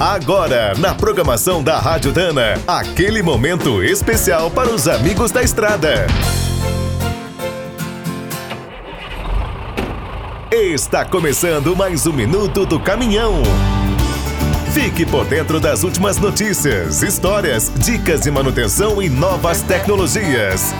Agora, na programação da Rádio Dana, aquele momento especial para os amigos da estrada. Está começando mais um minuto do caminhão. Fique por dentro das últimas notícias, histórias, dicas de manutenção e novas tecnologias.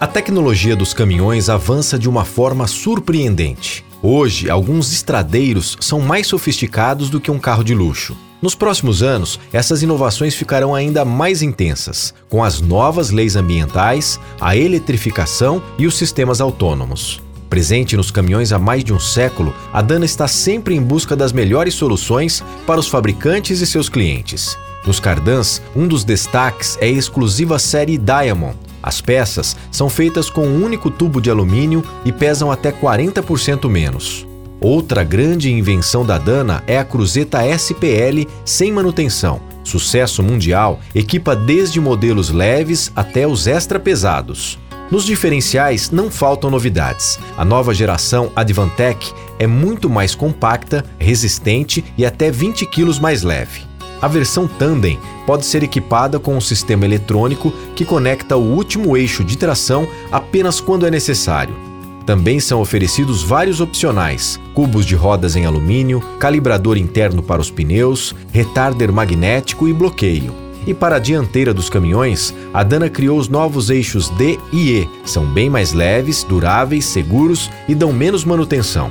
A tecnologia dos caminhões avança de uma forma surpreendente. Hoje, alguns estradeiros são mais sofisticados do que um carro de luxo. Nos próximos anos, essas inovações ficarão ainda mais intensas, com as novas leis ambientais, a eletrificação e os sistemas autônomos. Presente nos caminhões há mais de um século, a Dana está sempre em busca das melhores soluções para os fabricantes e seus clientes. Nos Cardans, um dos destaques é a exclusiva série Diamond. As peças são feitas com um único tubo de alumínio e pesam até 40% menos. Outra grande invenção da Dana é a cruzeta SPL sem manutenção. Sucesso mundial, equipa desde modelos leves até os extra pesados. Nos diferenciais não faltam novidades. A nova geração Advantech é muito mais compacta, resistente e até 20 kg mais leve. A versão Tandem pode ser equipada com um sistema eletrônico que conecta o último eixo de tração apenas quando é necessário. Também são oferecidos vários opcionais: cubos de rodas em alumínio, calibrador interno para os pneus, retarder magnético e bloqueio. E para a dianteira dos caminhões, a Dana criou os novos eixos D e E. São bem mais leves, duráveis, seguros e dão menos manutenção.